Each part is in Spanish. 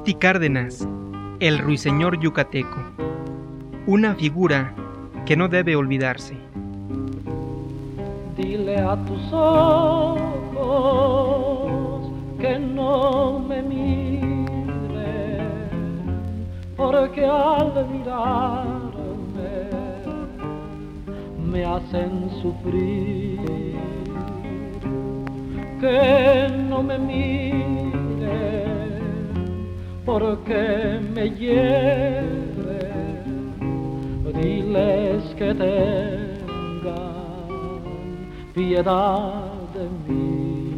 Guti Cárdenas, el ruiseñor yucateco, una figura que no debe olvidarse. Dile a tus ojos que no me miren, porque al mirarme me hacen sufrir. Que no me miren porque me lleve, diles que tengan piedad de mí.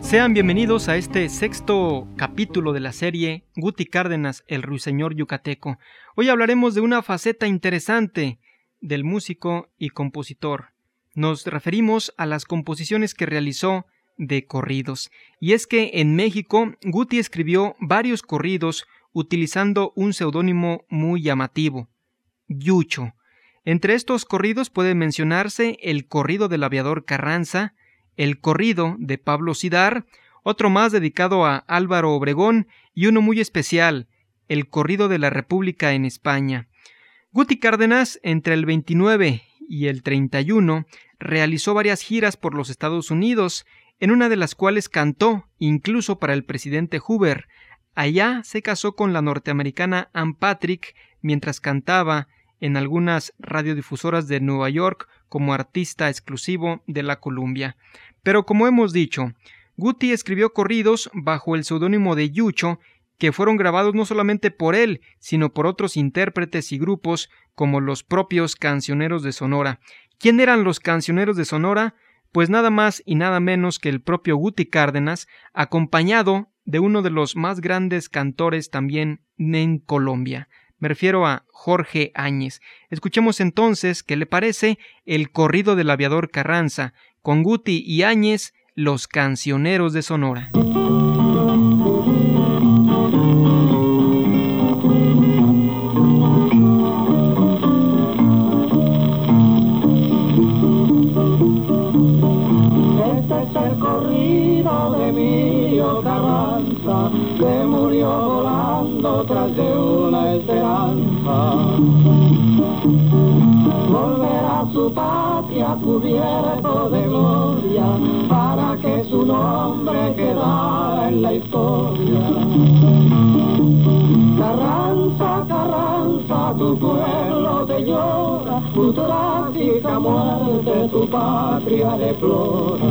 Sean bienvenidos a este sexto capítulo de la serie Guti Cárdenas, el ruiseñor yucateco. Hoy hablaremos de una faceta interesante del músico y compositor. Nos referimos a las composiciones que realizó de corridos. Y es que en México Guti escribió varios corridos utilizando un seudónimo muy llamativo, Yucho. Entre estos corridos puede mencionarse el corrido del aviador Carranza, el corrido de Pablo Sidar, otro más dedicado a Álvaro Obregón y uno muy especial, el corrido de la República en España. Guti Cárdenas, entre el 29 y el 31, realizó varias giras por los Estados Unidos en una de las cuales cantó incluso para el presidente Hoover. Allá se casó con la norteamericana Ann Patrick mientras cantaba en algunas radiodifusoras de Nueva York como artista exclusivo de la Columbia. Pero como hemos dicho, Guti escribió corridos bajo el seudónimo de Yucho, que fueron grabados no solamente por él, sino por otros intérpretes y grupos como los propios cancioneros de Sonora. ¿Quién eran los cancioneros de Sonora? Pues nada más y nada menos que el propio Guti Cárdenas, acompañado de uno de los más grandes cantores también en Colombia. Me refiero a Jorge Áñez. Escuchemos entonces qué le parece el corrido del aviador Carranza, con Guti y Áñez, los cancioneros de Sonora. De una esperanza. Volver a su patria cubierto de gloria para que su nombre quedara en la historia. Carranza, Carranza, tu pueblo te llora, tu trágica muerte, tu patria deplora.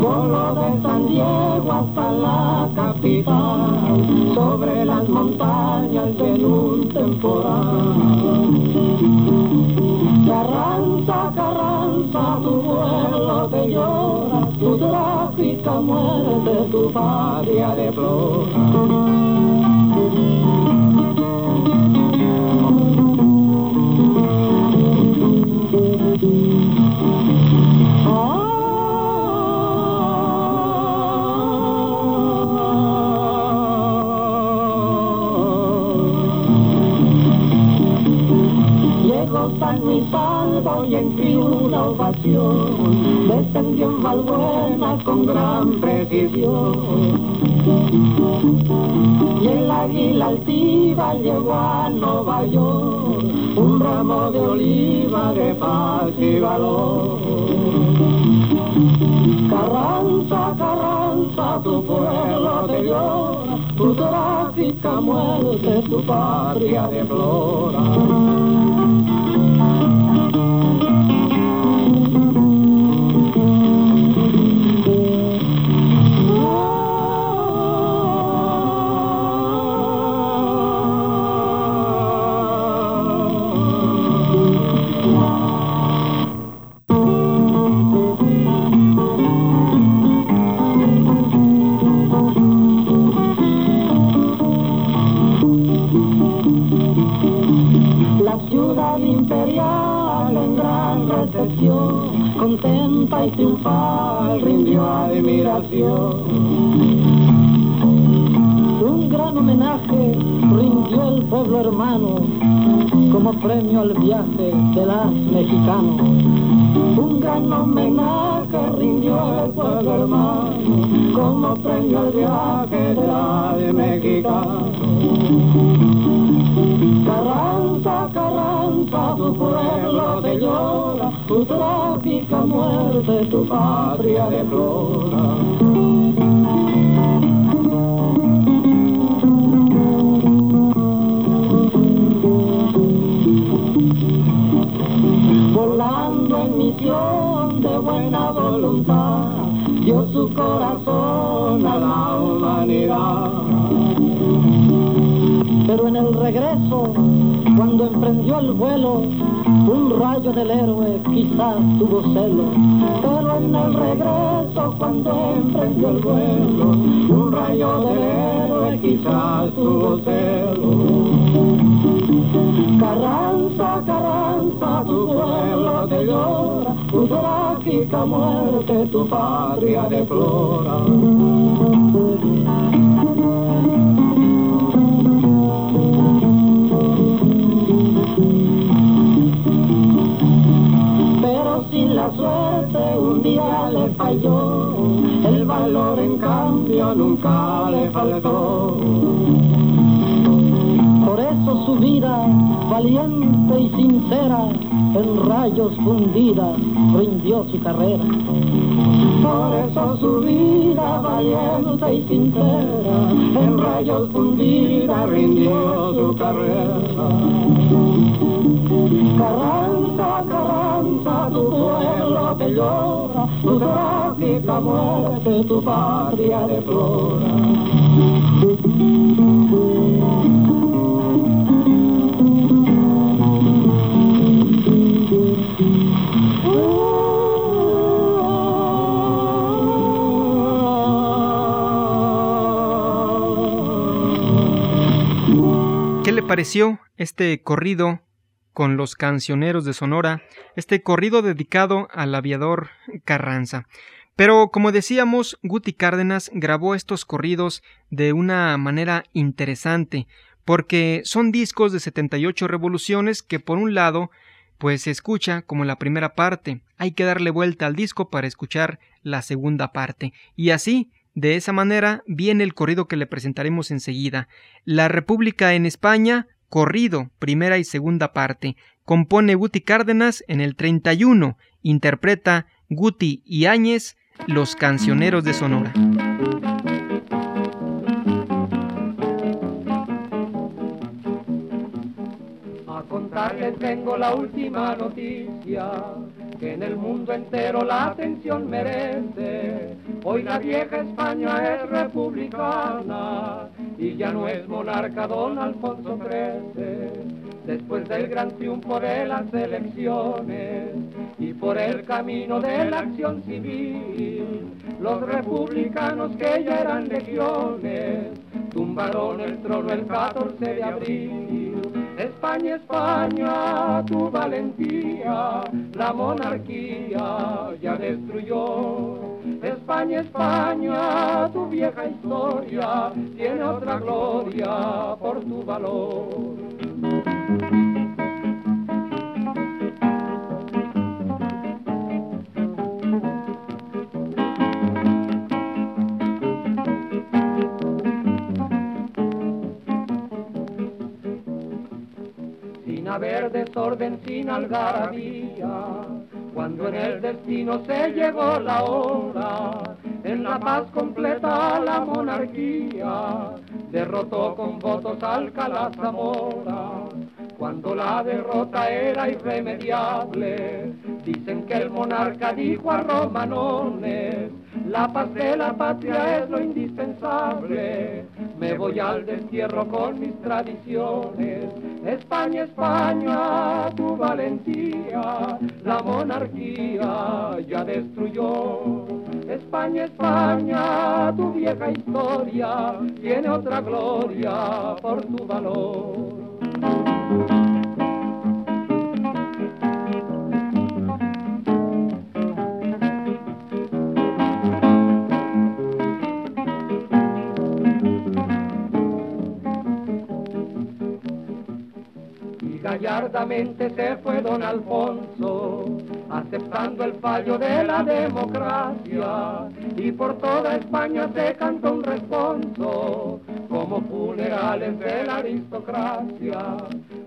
Volo de San Diego hasta la capital, sobre las montañas en un temporal. Carranza, Carranza, tu pueblo te llora, tu trágica muerte, tu patria deplora. Y en una ovación, descendió en Valbuena con gran precisión. Y el águila altiva llegó a Nueva York, un ramo de oliva de paz y valor. Carranza, Carranza, tu pueblo te llora, tu trágica muerte, tu patria deplora. Al imperial en gran recepción, contenta y triunfal rindió admiración un gran homenaje rindió el pueblo hermano como premio al viaje de las mexicanos. Un gran homenaje rindió el pueblo hermano como premio al viaje de las mexicanos. Tu trágica muerte, tu patria deplora. de buena voluntad dio su corazón a la humanidad. Pero en el regreso, cuando emprendió el vuelo, un rayo del héroe quizás tuvo celo. Pero en el regreso, cuando emprendió el vuelo, un rayo del héroe quizás tuvo celo. Carranza, Carranza, tu pueblo te llora, tu trágica muerte, tu patria deplora. Valiente y sincera, en rayos fundida, rindió su carrera. Por eso su vida, valiente y sincera, en rayos fundida, rindió su carrera. Carranza, Carranza, tu pueblo te llora, tu trágica muerte, tu patria deplora. Pareció este corrido con los cancioneros de Sonora, este corrido dedicado al aviador Carranza? Pero como decíamos, Guti Cárdenas grabó estos corridos de una manera interesante, porque son discos de 78 revoluciones que por un lado pues se escucha como la primera parte, hay que darle vuelta al disco para escuchar la segunda parte, y así de esa manera viene el corrido que le presentaremos enseguida. La República en España, corrido, primera y segunda parte. Compone Guti Cárdenas en el 31. Interpreta Guti y Áñez, Los Cancioneros de Sonora. A contarles tengo la última noticia que en el mundo entero la atención merece. Hoy la vieja España es republicana y ya no es monarca don Alfonso XIII. Después del gran triunfo de las elecciones y por el camino de la acción civil, los republicanos que ya eran legiones tumbaron el trono el 14 de abril España, España, tu valentía, la monarquía ya destruyó. España, España, tu vieja historia tiene otra gloria por tu valor. Haber desorden sin algarabía, cuando en el destino se llegó la hora, en la paz completa la monarquía, derrotó con votos Alcalá Zamora, cuando la derrota era irremediable, dicen que el monarca dijo a Romanones, la paz de la patria es lo indispensable. Me voy al destierro con mis tradiciones. España, España, tu valentía, la monarquía ya destruyó. España, España, tu vieja historia tiene otra gloria por tu valor. Gallardamente se fue don Alfonso, aceptando el fallo de la democracia, y por toda España se cantó un responso, como funerales de la aristocracia.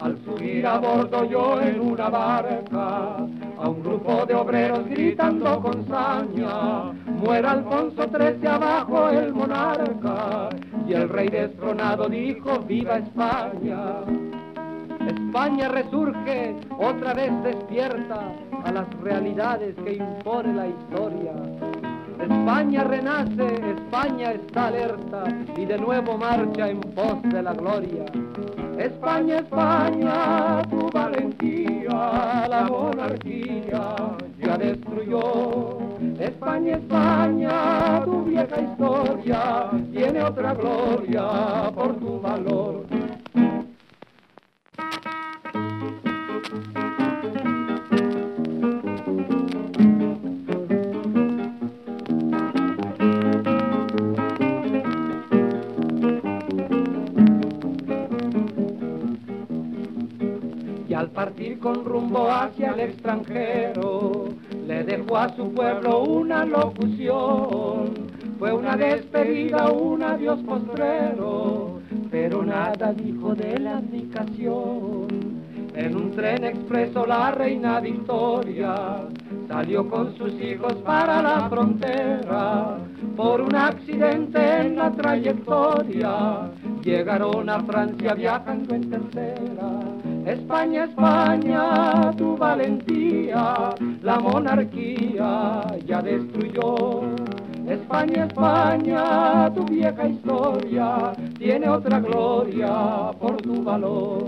Al subir a bordo yo en una barca, a un grupo de obreros gritando con saña, muera Alfonso XIII abajo el monarca, y el rey destronado dijo, viva España. España resurge, otra vez despierta a las realidades que impone la historia. España renace, España está alerta y de nuevo marcha en pos de la gloria. España, España, tu valentía, la monarquía ya destruyó. España, España, tu vieja historia tiene otra gloria por tu valor. Con rumbo hacia el extranjero, le dejó a su pueblo una locución. Fue una despedida, un adiós postrero, pero nada dijo de la abdicación. En un tren expreso la reina Victoria salió con sus hijos para la frontera. Por un accidente en la trayectoria llegaron a Francia viajando en tercera. España, España, tu valentía, la monarquía ya destruyó. España, España, tu vieja historia tiene otra gloria por tu valor.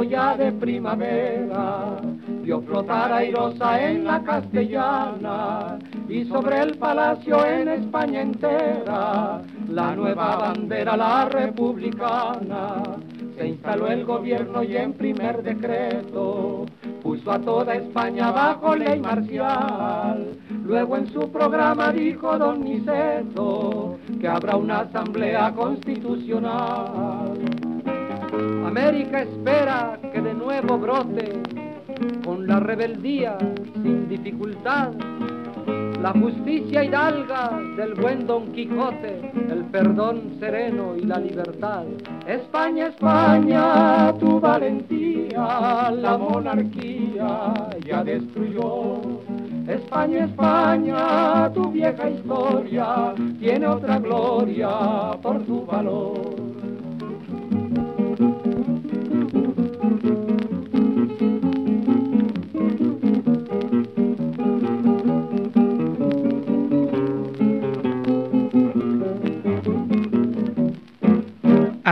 Ya de primavera vio flotar airosa en la castellana y sobre el palacio en España entera la nueva bandera, la republicana. Se instaló el gobierno y en primer decreto puso a toda España bajo ley marcial. Luego en su programa dijo don Niceto que habrá una asamblea constitucional. América espera que de nuevo brote con la rebeldía sin dificultad, la justicia hidalga del buen Don Quijote, el perdón sereno y la libertad. España, España, tu valentía, la monarquía ya destruyó. España, España, tu vieja historia tiene otra gloria por tu valor.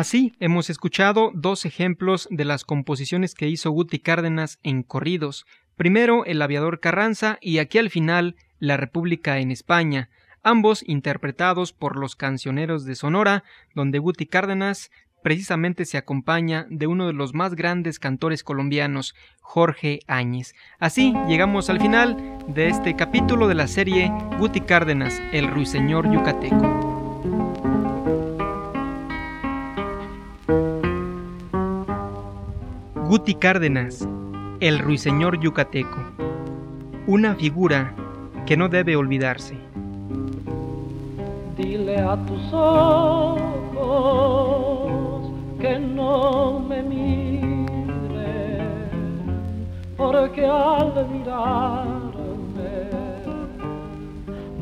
Así hemos escuchado dos ejemplos de las composiciones que hizo Guti Cárdenas en corridos. Primero El aviador Carranza y aquí al final La República en España, ambos interpretados por los cancioneros de Sonora, donde Guti Cárdenas precisamente se acompaña de uno de los más grandes cantores colombianos, Jorge Áñez. Así llegamos al final de este capítulo de la serie Guti Cárdenas, el ruiseñor yucateco. Guti Cárdenas, el ruiseñor yucateco, una figura que no debe olvidarse. Dile a tus ojos que no me miren, porque al mirarme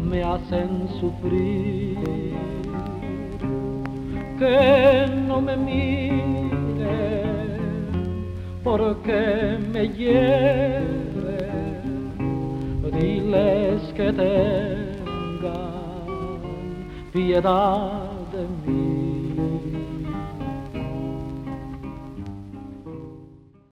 me hacen sufrir. Que no me miren porque me hieren, diles que tengan piedad de mí.